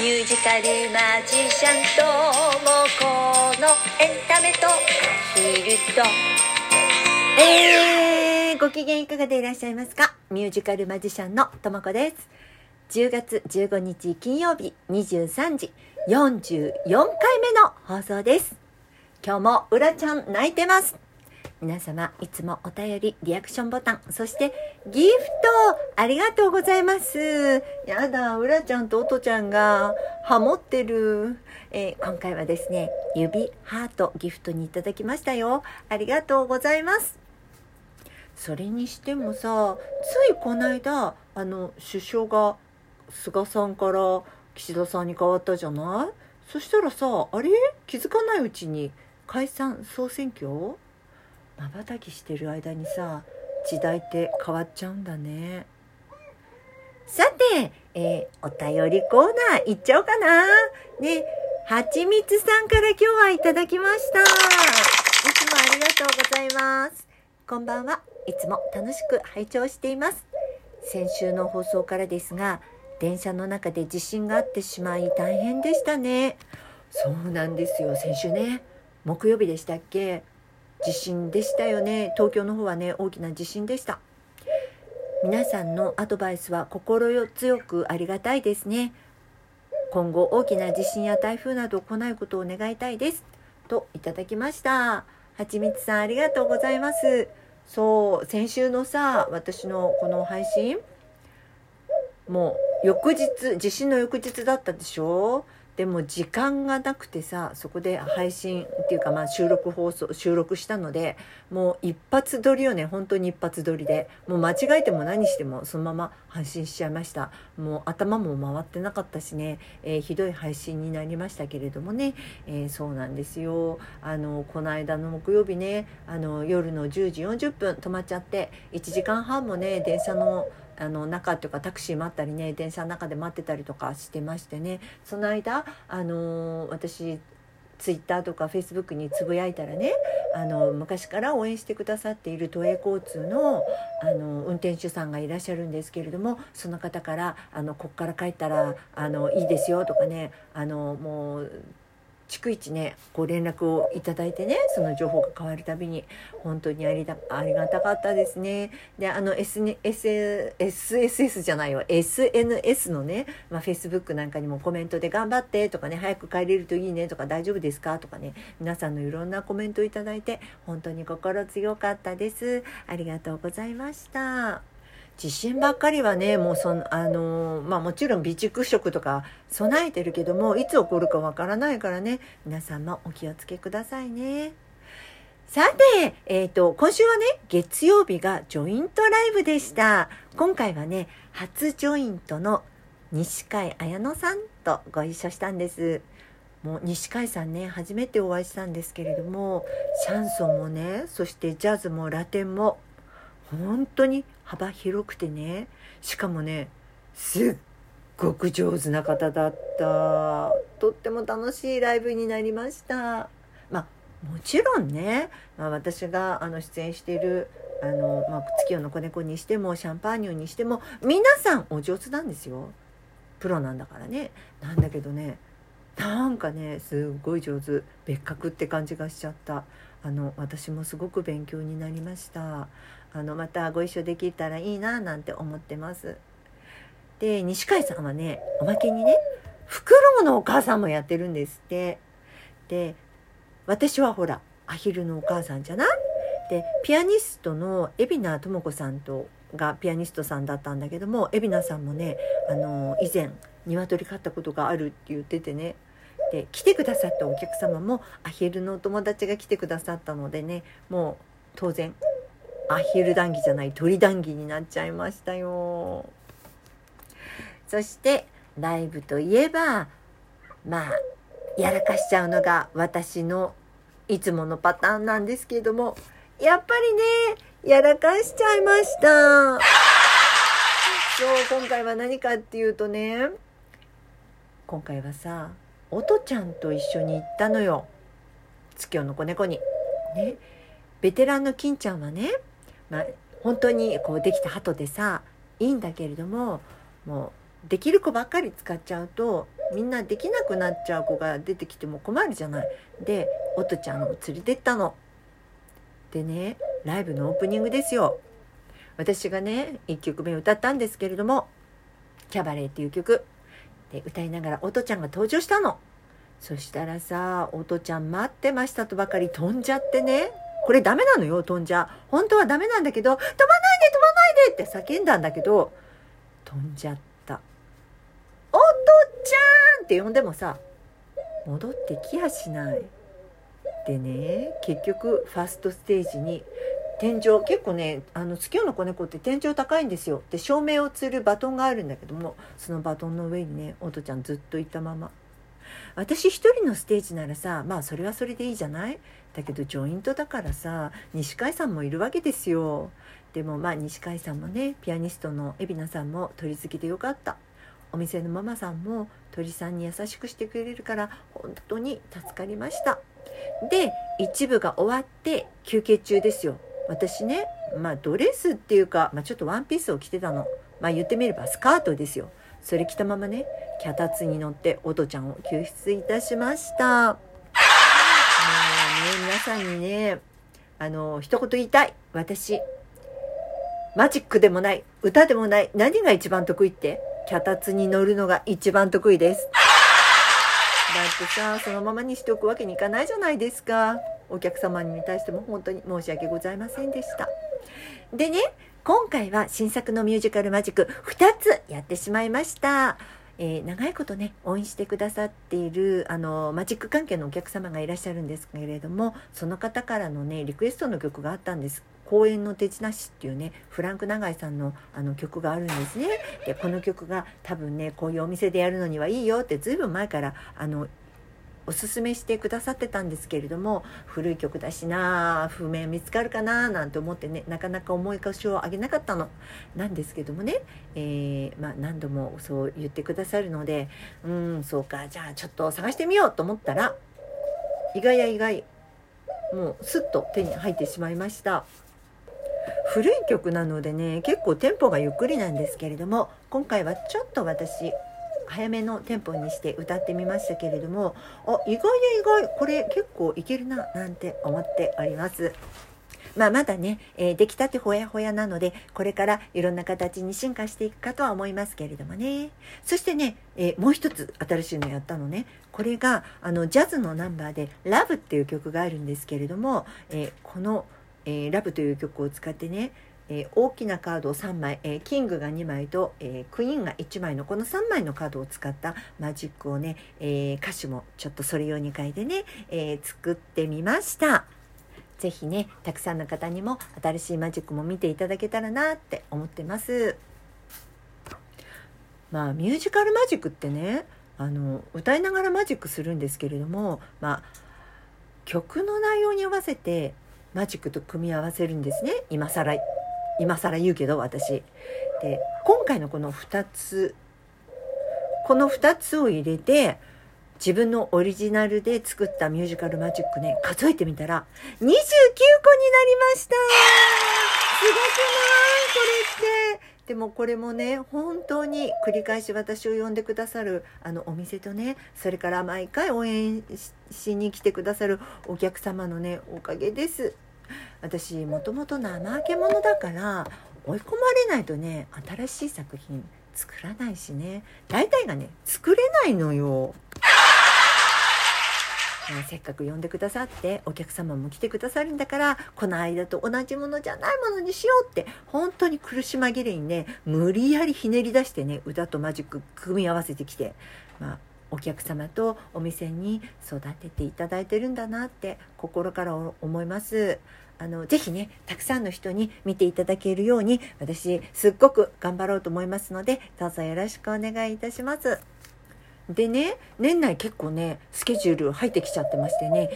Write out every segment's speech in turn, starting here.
ミュージカルマジシャンともこのエンタメとヒルとえー、ご機嫌いかがでいらっしゃいますか？ミュージカルマジシャンのともこです。10月15日金曜日23時44回目の放送です。今日もうらちゃん泣いてます。皆様いつもお便り、リアクションボタン、そしてギフトありがとうございます。やだ、うらちゃんとおとちゃんがハモってる。えー今回はですね、指ハートギフトにいただきましたよ。ありがとうございます。それにしてもさついこの間あの首相が菅さんから岸田さんに変わったじゃない？そしたらさあれ？気づかないうちに解散総選挙？まばたきしてる間にさ時代って変わっちゃうんだね。さて、えーお便りコーナー行っちゃおうかな。ねはちみつさんから今日はいただきました。いつもありがとうございます。こんばんは。いつも楽しく拝聴しています。先週の放送からですが電車の中で地震があってしまい大変でしたね。そうなんですよ。先週ね木曜日でしたっけ？地震でしたよね。東京の方はね大きな地震でした。皆さんのアドバイスは心強くありがたいですね。今後大きな地震や台風など来ないことを願いたいです。といただきました。はちみつさんありがとうございます。そう先週のさ私のこの配信もう翌日地震の翌日だったでしょ？でも時間がなくてさそこで配信っていうかまあ収録放送収録したのでもう一発撮りよね。本当に一発撮りで。もう間違えても何してもそのまま配信しちゃいました。もう頭も回ってなかったしね、えーひどい配信になりましたけれどもね、えーそうなんですよ。あのこの間の木曜日ねあの夜の10時40分止まっちゃって1時間半もね電車のあの中っていうかタクシー待ったりね電車の中で待ってたりとかしてましてね。その間あの私ツイッターとかフェイスブックにつぶやいたらねあの昔から応援してくださっている都営交通のあの運転手さんがいらっしゃるんですけれどもその方から「あのこっから帰ったらあのいいですよ」とかねあのもう逐一ねご連絡をいただいてねその情報が変わるたびに本当にありだありがたかったですね。であの SSS じゃないわ SNS のね、まあ、Facebook なんかにもコメントで「頑張って」とかね「早く帰れるといいね」とか「大丈夫ですか?」とかね皆さんのいろんなコメントをいただいて本当に心強かったです。ありがとうございました。地震ばっかりはねもうそのあのまあもちろん備蓄食とか備えてるけどもいつ起こるかわからないからね皆さんもお気をつけくださいね。さて、えっ、と、今週はね、月曜日がジョイントライブでした。今回はね、初ジョイントの西海綾乃さんとご一緒したんです。もう西海さんね、初めてお会いしたんですけれども、シャンソンもね、そしてジャズもラテンも、本当に幅広くてね、しかもね、すっごく上手な方だった。とっても楽しいライブになりました。まあもちろんね、まあ、私があの出演しているあの、まあ、月夜の子猫にしてもシャンパーニュにしても皆さんお上手なんですよ。プロなんだからね。なんだけどねなんかねすっごい上手。別格って感じがしちゃった。あの私もすごく勉強になりました。あのまたご一緒できたらいいななんて思ってます。で西海さんはねおまけにねフクロウのお母さんもやってるんですって。で私はほらアヒルのお母さんじゃない？でピアニストの海老名智子さんとがピアニストさんだったんだけども海老名さんもねあの以前鶏飼ったことがあるって言っててね。で来てくださったお客様もアヒルのお友達が来てくださったのでねもう当然アヒル談義じゃない鳥談義になっちゃいましたよ。そしてライブといえばまあやらかしちゃうのが私のいつものパターンなんですけれどもやっぱりねやらかしちゃいました。そう今回は何かっていうとね今回はさおとちゃんと一緒に行ったのよ。月夜の子猫に。ね。ベテランの金ちゃんはね、まあ、本当にこうできた鳩でさいいんだけれどももうできる子ばっかり使っちゃうとみんなできなくなっちゃう子が出てきても困るじゃない。で音ちゃんを連れてったの。でねライブのオープニングですよ。私がね1曲目歌ったんですけれども「キャバレー」っていう曲。で歌いながら音ちゃんが登場したの。そしたらさ音ちゃん待ってましたとばかり飛んじゃってね。これダメなのよ飛んじゃ本当はダメなんだけど「飛ばないで飛ばないで!」って叫んだんだけど飛んじゃった「音ちゃん!」って呼んでもさ戻ってきやしないでね結局ファーストステージに天井結構ねあの月夜の子猫って天井高いんですよで照明を吊るバトンがあるんだけどもそのバトンの上にね音ちゃんずっといたまま私一人のステージならさまあそれはそれでいいじゃない？だけどジョイントだからさ西海さんもいるわけですよ。でもまあ西海さんもねピアニストの海老名さんも取り付けてよかった。お店のママさんも鳥さんに優しくしてくれるから本当に助かりました。で一部が終わって休憩中ですよ。私ねまあドレスっていうか、まあ、ちょっとワンピースを着てたの。まあ言ってみればスカートですよ。それ着たままね脚立に乗ってオトちゃんを救出いたしました。もうね皆さんにねあの一言言いたい。私マジックでもない歌でもない何が一番得意って？脚立に乗るのが一番得意です。だってさそのままにしておくわけにいかないじゃないですか。お客様に対しても本当に申し訳ございませんでした。でね今回は新作のミュージカルマジック2つやってしまいました。えー、長いことね応援してくださっているあのマジック関係のお客様がいらっしゃるんですけれどもその方からのねリクエストの曲があったんです。公演の手品師っていうねフランク永井さんのあの曲があるんですね。でこの曲が多分ねこういうお店でやるのにはいいよってずいぶん前からあのおすすめしてくださってたんですけれども古い曲だしな譜面見つかるかななんて思ってねなかなか重い腰を上げなかったの。なんですけどもね、えー、まあ、何度もそう言ってくださるのでうんそうかじゃあちょっと探してみようと思ったら意外や意外もうスッと手に入ってしまいました。古い曲なのでね結構テンポがゆっくりなんですけれども今回はちょっと私早めのテンポにして歌ってみましたけれどもあ意外や意外これ結構いけるななんて思っております。まあ、まだね、えー、出来たてほやほやなので、これからいろんな形に進化していくかとは思いますけれどもね。そしてね、えー、もう一つ新しいのやったのね。これが、あの、ジャズのナンバーで、ラブっていう曲があるんですけれども、えー、この、えラブという曲を使ってね、えー、大きなカードを3枚、えー、キングが2枚と、えー、クイーンが1枚のこの3枚のカードを使ったマジックをね、え歌詞もちょっとそれ用に書いてね、え作ってみました。是非ねたくさんの方にも新しいマジックも見ていただけたらなって思ってます。まあミュージカルマジックってねあの歌いながらマジックするんですけれどもまあ曲の内容に合わせてマジックと組み合わせるんですね今更今更言うけど私。で今回のこの2つこの2つを入れて自分のオリジナルで作ったミュージカルマジックね数えてみたら29個になりました。すごくない？これって。でもこれもね本当に繰り返し私を呼んでくださるあのお店とねそれから毎回応援しに来てくださるお客様のねおかげです。私もともと怠け者だから追い込まれないとね新しい作品作らないしね大体がね作れないのよ。せっかく呼んでくださってお客様も来てくださるんだからこの間と同じものじゃないものにしようって本当に苦し紛れにね無理やりひねり出してね歌とマジック組み合わせてきてまあお客様とお店に育てていただいてるんだなって心から思います。あのぜひねたくさんの人に見ていただけるように私すっごく頑張ろうと思いますのでどうぞよろしくお願いいたします。でね年内結構ねスケジュール入ってきちゃってましてね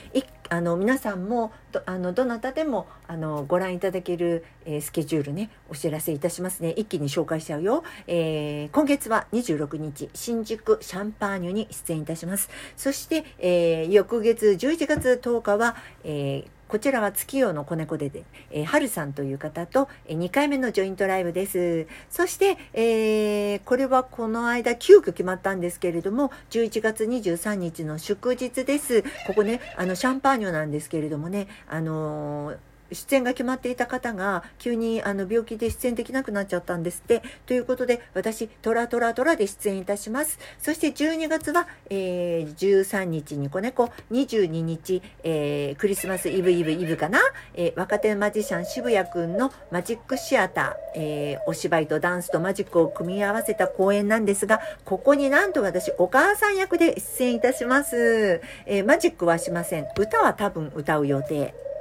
あの皆さんもどあのどなたでもあのご覧いただける、えー、スケジュールねお知らせいたしますね。一気に紹介しちゃうよ、えー、今月は26日新宿シャンパーニュに出演いたします。そして、えー、翌月11月10日は、えーこちらは月夜の子猫でで、えー、春さんという方と、えー、2回目のジョイントライブです。そして、えー、これはこの間急遽決まったんですけれども、11月23日の祝日です。ここね、あの、シャンパーニュなんですけれどもね、あのー出演が決まっていた方が急にあの病気で出演できなくなっちゃったんですって。ということで、私、トラトラトラで出演いたします。そして12月は、えー、13日に子猫、22日、えー、クリスマスイブイブイブかな、えー、若手マジシャン渋谷くんのマジックシアター、えー、お芝居とダンスとマジックを組み合わせた公演なんですが、ここになんと私、お母さん役で出演いたします。えー、マジックはしません。歌は多分歌う予定。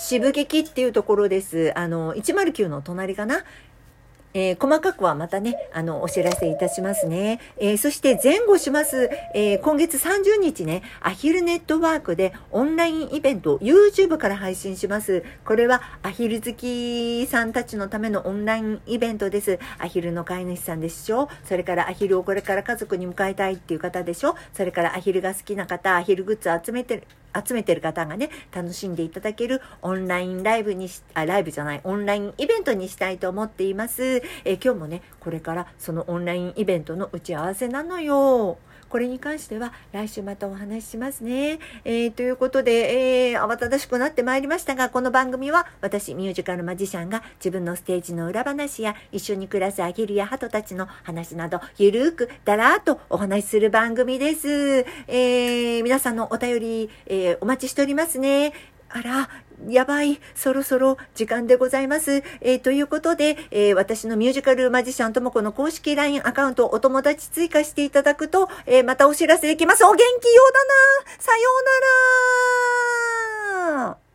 渋劇っていうところです。あの、109の隣かなえー、細かくはまたね、あの、お知らせいたしますね。えー、そして前後します、えー、今月30日ね、アヒルネットワークでオンラインイベントを YouTube から配信します。これはアヒル好きさんたちのためのオンラインイベントです。アヒルの飼い主さんでしょそれからアヒルをこれから家族に迎えたいっていう方でしょそれからアヒルが好きな方、アヒルグッズを集めて集めてる方がね、楽しんでいただけるオンラインライブにし、あ、ライブじゃない、オンラインイベントにしたいと思っています。えー、今日もね、これからそのオンラインイベントの打ち合わせなのよ。これに関しては来週またお話ししますね。えー、ということで、えー、慌ただしくなってまいりましたが、この番組は私、ミュージカルマジシャンが自分のステージの裏話や一緒に暮らすアヒルやハトたちの話など、ゆるーくだらーっとお話しする番組です。えー、皆さんのお便り、えー、お待ちしておりますね。あら、やばい、そろそろ時間でございます。えー、ということで、えー、私のミュージカルマジシャンともこの公式 LINE アカウントをお友達追加していただくと、えー、またお知らせできます。お元気ようだなさようなら